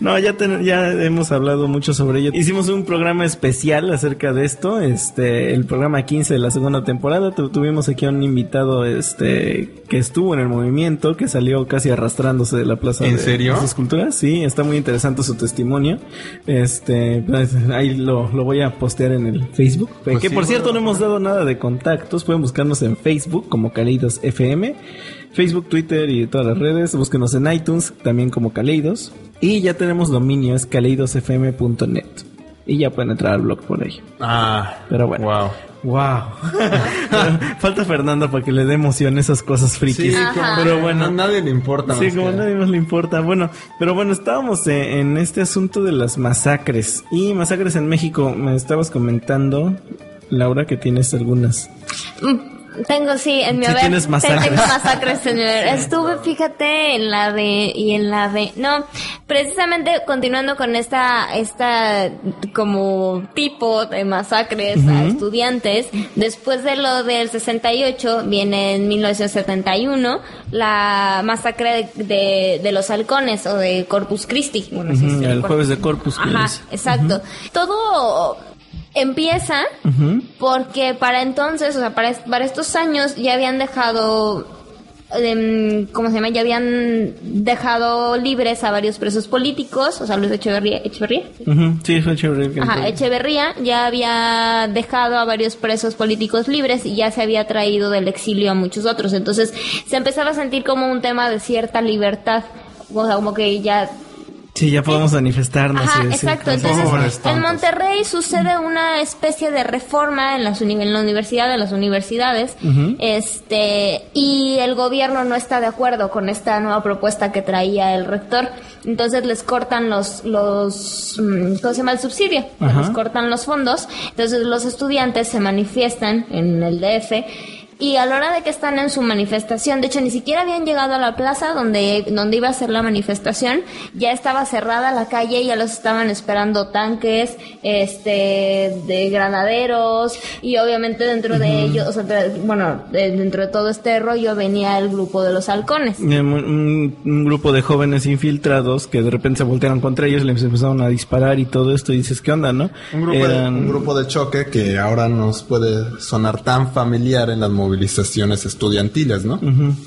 Speaker 1: No, ya, ya hemos hablado mucho sobre ello. Hicimos un programa especial acerca de esto, este, el programa 15 de la segunda temporada. tuvimos aquí a un invitado, este, que estuvo en el movimiento, que salió casi arrastrándose de la plaza.
Speaker 3: ¿En
Speaker 1: de,
Speaker 3: serio?
Speaker 1: De esculturas. Sí, está muy interesante su testimonio. Este, pues, ahí lo, lo, voy a postear en el Facebook. Pues que por cierto no hemos dado nada de contactos. Pueden buscarnos en Facebook como Caleidos FM. Facebook, Twitter y todas las redes. Búsquenos en iTunes, también como Caleidos. Y ya tenemos dominio, es caleidosfm.net. Y ya pueden entrar al blog por ahí.
Speaker 3: Ah,
Speaker 1: pero bueno.
Speaker 3: Wow.
Speaker 1: Wow. Falta Fernando para que le dé emoción esas cosas frikis.
Speaker 3: Sí, pero bueno, a nadie le importa.
Speaker 1: Sí, como a nadie más le importa. Bueno, pero bueno, estábamos en este asunto de las masacres. Y masacres en México, me estabas comentando, Laura, que tienes algunas.
Speaker 2: Mm, tengo, sí, en mi
Speaker 1: sí, tienes masacres.
Speaker 2: Tengo masacres, señor. Estuve, fíjate, en la de, y en la de, no, precisamente continuando con esta, esta, como tipo de masacres a estudiantes, después de lo del 68, viene en 1971, la masacre de, de, los halcones o de Corpus Christi.
Speaker 1: Bueno, el jueves de Corpus Christi.
Speaker 2: Ajá, exacto. Todo empieza porque para entonces, o sea, para, para estos años ya habían dejado eh, ¿cómo se llama? Ya habían dejado libres a varios presos políticos, o sea, Luis Echeverría. ¿Echeverría?
Speaker 1: Sí, fue Echeverría.
Speaker 2: Ajá, Echeverría ya había dejado a varios presos políticos libres y ya se había traído del exilio a muchos otros. Entonces se empezaba a sentir como un tema de cierta libertad. O sea, como que ya
Speaker 1: Sí, ya podemos manifestarnos.
Speaker 2: Ajá, exacto. Entonces, en Monterrey sucede una especie de reforma en, las en la universidad, de las universidades, este, y el gobierno no está de acuerdo con esta nueva propuesta que traía el rector. Entonces les cortan los, los, mm, ¿cómo se llama? El subsidio. Les cortan los fondos. Entonces los estudiantes se manifiestan en el DF y a la hora de que están en su manifestación, de hecho ni siquiera habían llegado a la plaza donde, donde iba a ser la manifestación, ya estaba cerrada la calle, ya los estaban esperando tanques, este, de granaderos, y obviamente dentro de ellos, o sea, bueno, dentro de todo este rollo venía el grupo de los halcones.
Speaker 1: Un, grupo de jóvenes infiltrados que de repente se voltearon contra ellos, les empezaron a disparar y todo esto, y dices, ¿qué onda, no?
Speaker 3: Un grupo, de, un grupo de choque que ahora nos puede sonar tan familiar en las movilizaciones estudiantiles, ¿no?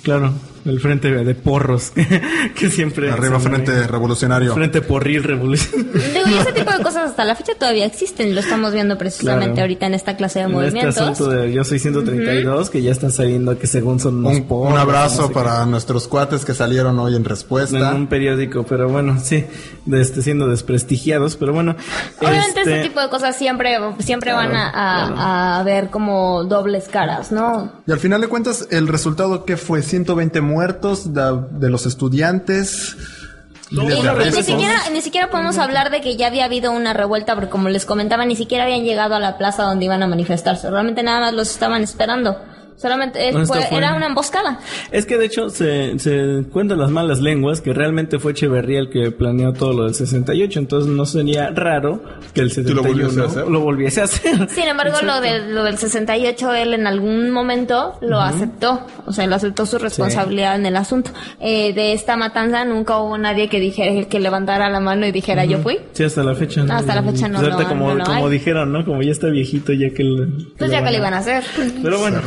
Speaker 1: claro, el frente de porros que, siempre...
Speaker 3: Arriba, frente revolucionario.
Speaker 1: Frente porril revolucionario.
Speaker 2: Digo, y ese tipo de cosas hasta la fecha todavía existen, lo estamos viendo precisamente ahorita en esta clase de en este movimientos.
Speaker 1: Este asunto de Yo Soy 132, que ya están saliendo que según son
Speaker 3: un, un abrazo para nuestros cuates que salieron hoy en respuesta.
Speaker 1: En un periódico, pero bueno, sí, de este, siendo desprestigiados, pero bueno.
Speaker 2: Obviamente este... tipo de cosas siempre, siempre van a, a ver como dobles caras, ¿no?
Speaker 3: Y al final de cuentas, el resultado que fue 120 muertos de, los estudiantes.
Speaker 2: ni, siquiera, ni siquiera podemos hablar de que ya había habido una revuelta, porque como les comentaba, ni siquiera habían llegado a la plaza donde iban a manifestarse. Realmente nada más los estaban esperando. Solamente era una emboscada.
Speaker 1: Es que de hecho se, se cuentan las malas lenguas que realmente fue Echeverría el que planeó todo lo del 68, entonces no sería raro que el 71 lo volviese a hacer.
Speaker 2: Sin embargo, lo, de, lo del 68 él en algún momento lo aceptó, o sea, lo aceptó su responsabilidad en el asunto. Eh, de esta matanza nunca hubo nadie que dijera que levantara la mano y dijera yo fui.
Speaker 1: Sí, hasta la fecha
Speaker 2: no. Hasta la fecha no.
Speaker 1: no, como, como dijeron, ¿no? Como ya está viejito, ya que...
Speaker 2: pues ya que le iban a hacer.
Speaker 1: Pero bueno.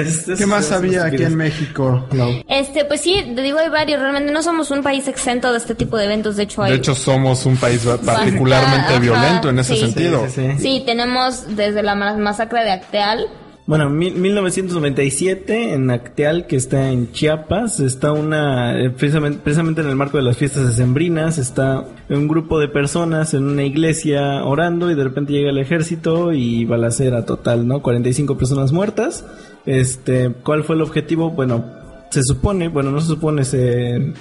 Speaker 3: Este, ¿Qué más había aquí en México?
Speaker 2: Este, pues sí, te digo, hay varios. Realmente no somos un país exento de este tipo de eventos. De hecho, hay...
Speaker 3: De hecho, somos un país particularmente violento en ese sentido.
Speaker 2: Sí, tenemos desde la masacre de Acteal,
Speaker 1: bueno, 1997 en Acteal, que está en Chiapas, está una, eh, precisamente, precisamente en el marco de las fiestas decembrinas, está un grupo de personas en una iglesia orando y de repente llega el ejército y balacera total, ¿no? 45 personas muertas. Este, ¿cuál fue el objetivo? Bueno, se supone, bueno, no se supone, se,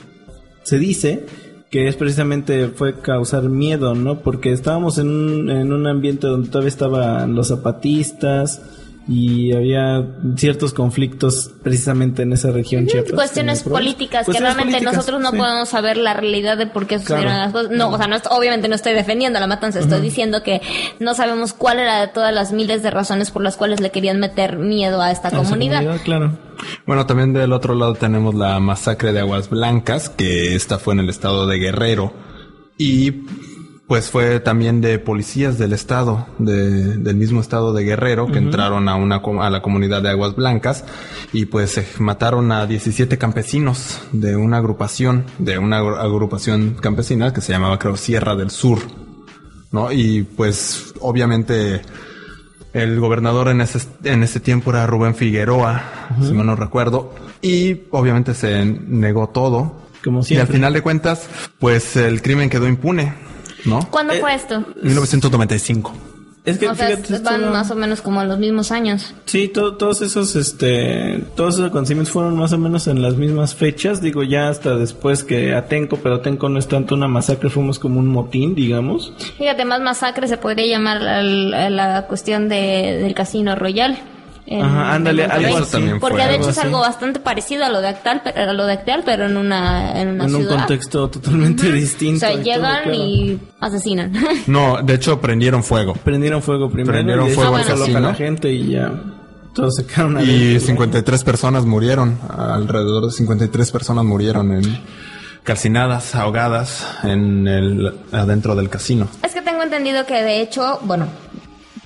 Speaker 1: se dice que es precisamente fue causar miedo, ¿no? Porque estábamos en un, en un ambiente donde todavía estaban los zapatistas, y había ciertos conflictos precisamente en esa región
Speaker 2: Cuestiones políticas que realmente nosotros no podemos saber la realidad de por qué sucedieron las cosas. No, o sea, no, obviamente no estoy defendiendo la matanza, estoy diciendo que no sabemos cuál era de todas las miles de razones por las cuales le querían meter miedo a esta comunidad.
Speaker 1: Claro.
Speaker 3: Bueno, también del otro lado tenemos la masacre de Aguas Blancas, que esta fue en el estado de Guerrero. Y pues fue también de policías del estado, de, del mismo estado de Guerrero, que entraron a una a la comunidad de Aguas Blancas y pues mataron a 17 campesinos de una agrupación, de una agrupación campesina que se llamaba creo Sierra del Sur, ¿no? Y pues obviamente el gobernador en ese, en ese tiempo era Rubén Figueroa, si mal no recuerdo, y obviamente se negó todo. Como y al final de cuentas, pues el crimen quedó impune ¿no?
Speaker 2: ¿Cuándo
Speaker 3: eh,
Speaker 2: fue esto?
Speaker 3: 1995.
Speaker 1: Es que
Speaker 2: o sea, van más o menos como a los mismos años.
Speaker 1: Sí, todos esos, este, todos esos acontecimientos fueron más o menos en las mismas fechas. Digo, ya hasta después que Atenco, pero Atenco no es tanto una masacre, fuimos como un motín, digamos.
Speaker 2: Fíjate, más masacre se podría llamar la, la cuestión de, del Casino Royal.
Speaker 1: Ajá, ándale, algo así.
Speaker 2: Porque de hecho es algo bastante parecido a lo de Actal, a lo de Actal, pero en una, en una
Speaker 1: en un contexto totalmente distinto.
Speaker 2: O sea, llegan y asesinan.
Speaker 3: No, de hecho prendieron fuego.
Speaker 1: Prendieron fuego primero.
Speaker 3: Prendieron fuego
Speaker 1: a la gente y ya. Todos se quedaron
Speaker 3: Y 53 personas murieron, alrededor de 53 personas murieron en calcinadas, ahogadas en el adentro del casino.
Speaker 2: Es que tengo entendido que de hecho, bueno,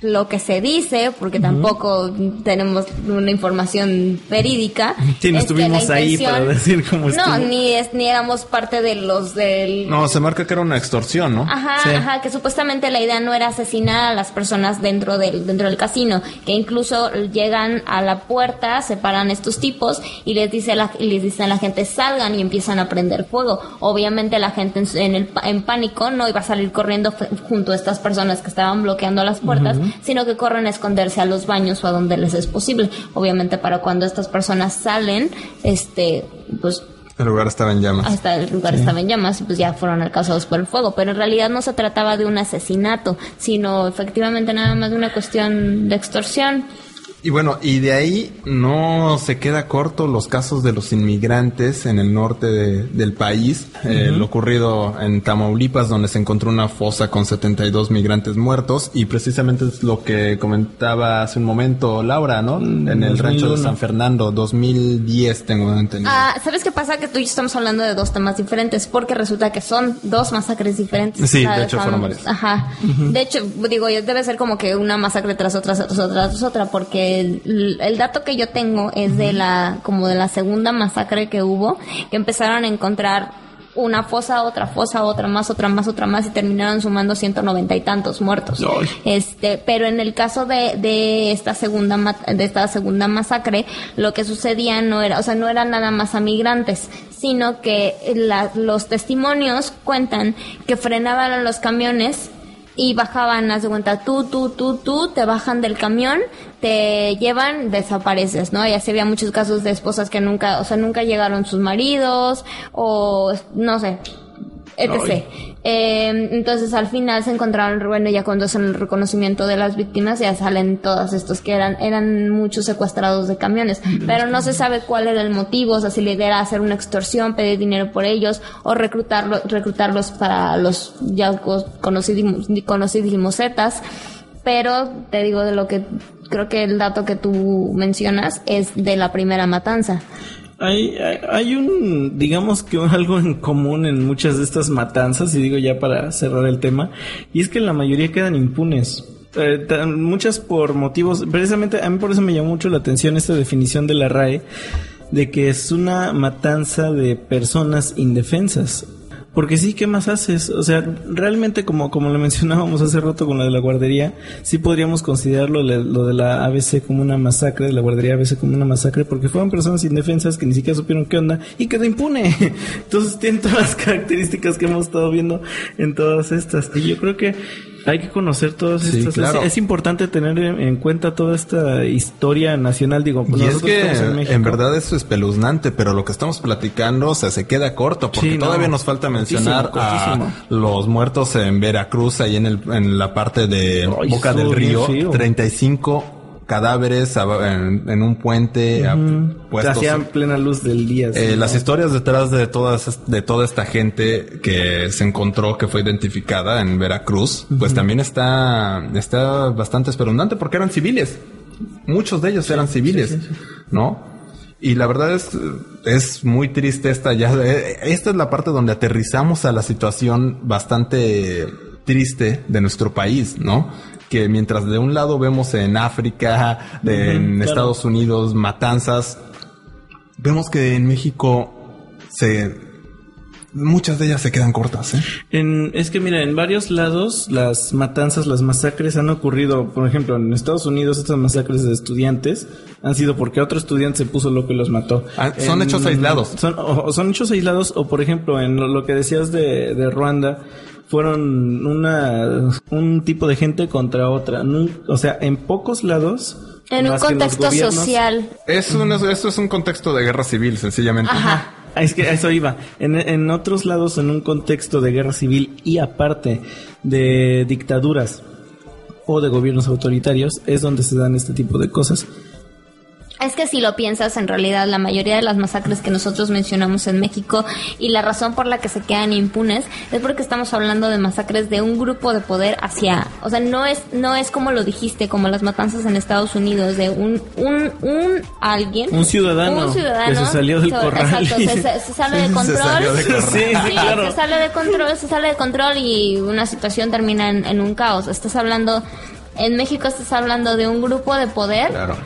Speaker 2: lo que se dice, porque tampoco tenemos una información verídica.
Speaker 1: Sí, no estuvimos ahí para decir cómo
Speaker 2: No, ni, es, ni éramos parte de los del...
Speaker 3: No, se marca que era una extorsión, ¿no?
Speaker 2: Ajá, ajá, que supuestamente la idea no era asesinar a las personas dentro del, dentro del casino, que incluso llegan a la puerta, separan estos tipos y les, dice la, y les dicen a la gente salgan y empiezan a prender fuego. Obviamente la gente en, el, en pánico no iba a salir corriendo junto a estas personas que estaban bloqueando las puertas, sino que corren a esconderse a los baños o a donde les es posible. Obviamente para cuando estas personas salen, este, pues
Speaker 3: el lugar estaba en llamas.
Speaker 2: Hasta el lugar estaba en llamas y pues ya fueron alcanzados por el fuego. Pero en realidad no se trataba de un asesinato, sino efectivamente nada más de una cuestión de extorsión.
Speaker 3: Y bueno, y de ahí no se queda corto los casos de los inmigrantes en el norte del país. Eh, lo ocurrido en Tamaulipas, donde se encontró una fosa con 72 migrantes muertos. Y precisamente es lo que comentaba hace un momento Laura, ¿no? Mm, en el rancho de San Fernando, 2010, tengo entendido.
Speaker 2: Ah, ¿sabes qué pasa? Que tú y yo estamos hablando de dos temas diferentes, porque resulta que son dos masacres diferentes.
Speaker 3: Sí, de hecho fueron varias.
Speaker 2: Ajá. De hecho, digo, debe ser como que una masacre tras otra, tras otra, tras otra, porque el, dato que yo tengo es de la, como de la segunda masacre que hubo, que empezaron a encontrar una fosa, otra fosa, otra más, otra más, otra más y terminaron sumando 190 y tantos muertos. Este, pero en el caso de, de esta segunda de esta segunda masacre, lo que sucedía no era, o sea, no eran nada más a migrantes, sino que los testimonios cuentan que frenaban a los camiones y bajaban, haz de cuenta, tú, tú, tú, tú, te bajan del camión, te llevan, desapareces, ¿no? Y así había muchos casos de esposas que nunca, o sea, nunca llegaron sus maridos, o no sé, etc. Eh, entonces al final se encontraron, bueno, ya cuando hacen el reconocimiento de las víctimas ya salen todos estos que eran, eran muchos secuestrados de camiones, pero no se sabe cuál era el motivo, o sea, si la idea era hacer una extorsión, pedir dinero por ellos o reclutarlo, reclutarlos para los ya conocidísimos, conocidísimos Zetas, pero te digo de lo que creo que el dato que tú mencionas es de la primera matanza.
Speaker 1: Hay, hay, un, digamos que algo en común en muchas de estas matanzas, y digo ya para cerrar el tema, y es que la mayoría quedan impunes. Eh, muchas por motivos, precisamente a mí por eso me llamó mucho la atención esta definición de la RAE, de que es una matanza de personas indefensas. Porque sí, ¿qué más haces? O sea, realmente como, como lo mencionábamos hace rato con la de la guardería, sí podríamos considerarlo lo de la ABC como una masacre, de la guardería ABC como una masacre, porque fueron personas indefensas que ni siquiera supieron qué onda y quedó impune. Entonces tienen todas las características que hemos estado viendo en todas estas. Y yo creo que hay que conocer todas estas. Es, importante tener en cuenta toda esta historia nacional, digo.
Speaker 3: Pues y es que en, verdad eso es espeluznante, pero lo que estamos platicando, o sea, se queda corto, porque todavía nos falta mencionar a los muertos en Veracruz, ahí en, el, en la parte de Boca del Río, 35 cadáveres en, un puente
Speaker 1: Hacían plena luz del día.
Speaker 3: Eh, las historias detrás de todas de toda esta gente que se encontró que fue identificada en Veracruz, pues también está está bastante espeluznante porque eran civiles. Muchos de ellos eran civiles, ¿no? Y la verdad es, es muy triste esta ya. Eh, esta es la parte donde aterrizamos a la situación bastante triste de nuestro país, ¿no? Que mientras de un lado vemos en África, en Estados Unidos, matanzas, vemos que en México se muchas de ellas se quedan cortas. ¿eh?
Speaker 1: En, es que mira, en varios lados las matanzas, las masacres han ocurrido, por ejemplo, en Estados Unidos estas masacres de estudiantes han sido porque otro estudiante se puso loco y los mató.
Speaker 3: Ah, son hechos aislados.
Speaker 1: Son, o, son hechos aislados o por ejemplo en lo, que decías de, de Ruanda fueron una un tipo de gente contra otra. o sea, en pocos lados
Speaker 2: en un contexto social.
Speaker 3: Es un, esto es un contexto de guerra civil, sencillamente.
Speaker 1: Ajá. Ah, es que a eso iba. En, en otros lados, en un contexto de guerra civil y aparte de dictaduras o de gobiernos autoritarios, es donde se dan este tipo de cosas.
Speaker 2: Es que si lo piensas, en realidad la mayoría de las masacres que nosotros mencionamos en México y la razón por la que se quedan impunes es porque estamos hablando de masacres de un grupo de poder hacia, o sea, no es no es como lo dijiste, como las matanzas en Estados Unidos de un un, un alguien,
Speaker 1: un ciudadano, que se salió del corral,
Speaker 2: exacto, se, sale de control,
Speaker 1: sí, claro.
Speaker 2: se sale de control, se sale de control y una situación termina en, en un caos. Estás hablando en México estás hablando de un grupo de poder
Speaker 3: claro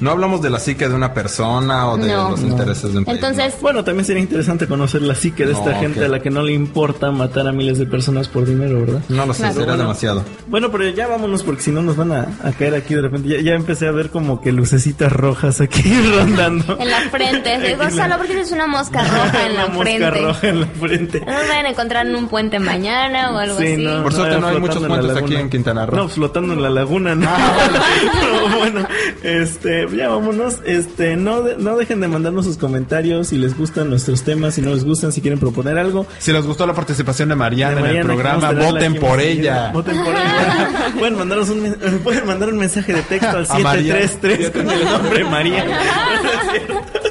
Speaker 3: no hablamos de la psique de una persona o de los intereses de un
Speaker 2: país. Entonces,
Speaker 1: bueno, también sería interesante conocer la psique de esta gente a la que no le importa matar a miles de personas por dinero, ¿verdad?
Speaker 3: No lo sé, sería demasiado.
Speaker 1: Bueno, pero ya vámonos porque si no nos van a, caer aquí de repente. Ya, empecé a ver como que lucecitas rojas aquí rondando.
Speaker 2: En la frente. Gonzalo, porque tienes una mosca roja en la frente.
Speaker 1: Mosca roja en la frente.
Speaker 2: No nos vayan a encontrar en un puente mañana o algo así. No,
Speaker 3: por suerte no, hay muchos puentes aquí en Quintana Roo.
Speaker 1: No, flotando en la laguna, ¿no? Ah, bueno, este ya vámonos. Este, no, no dejen de mandarnos sus comentarios si les gustan nuestros temas, si no les gustan, si quieren proponer algo.
Speaker 3: Si les gustó la participación de Mariana, en el programa, voten por ella.
Speaker 1: Voten por ella. pueden, mandarnos un, pueden mandar un mensaje de texto al 733 con el nombre Mariana.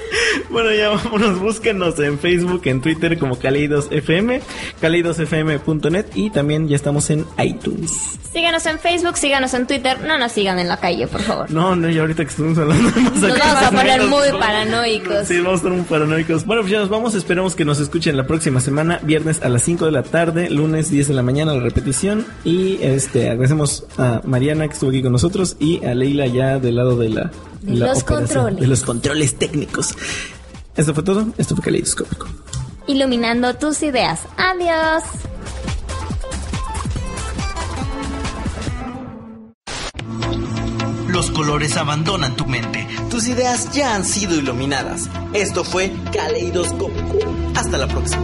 Speaker 1: Bueno, ya vámonos, búsquenos en Facebook, en Twitter como Kaleidos.fm, kaleidosfm.net y también ya estamos en iTunes.
Speaker 2: Síganos en Facebook, síganos en Twitter, no nos sigan en la calle, por favor.
Speaker 1: No, no, ya ahorita que estamos hablando de
Speaker 2: Nos vamos a poner muy paranoicos.
Speaker 1: Sí, vamos a estar muy paranoicos. Bueno, pues ya nos vamos, esperemos que nos escuchen la próxima semana, viernes a las 5 de la tarde, lunes 10 de la mañana la repetición y este agradecemos a Mariana que estuvo aquí con nosotros y a Leila ya del lado de la,
Speaker 2: los controles.
Speaker 1: De los controles técnicos. Esto fue todo. Esto fue Caleidoscópico.
Speaker 2: Iluminando tus ideas. Adiós.
Speaker 5: Los colores abandonan tu mente. Tus ideas ya han sido iluminadas. Esto fue Caleidoscópico. Hasta la próxima.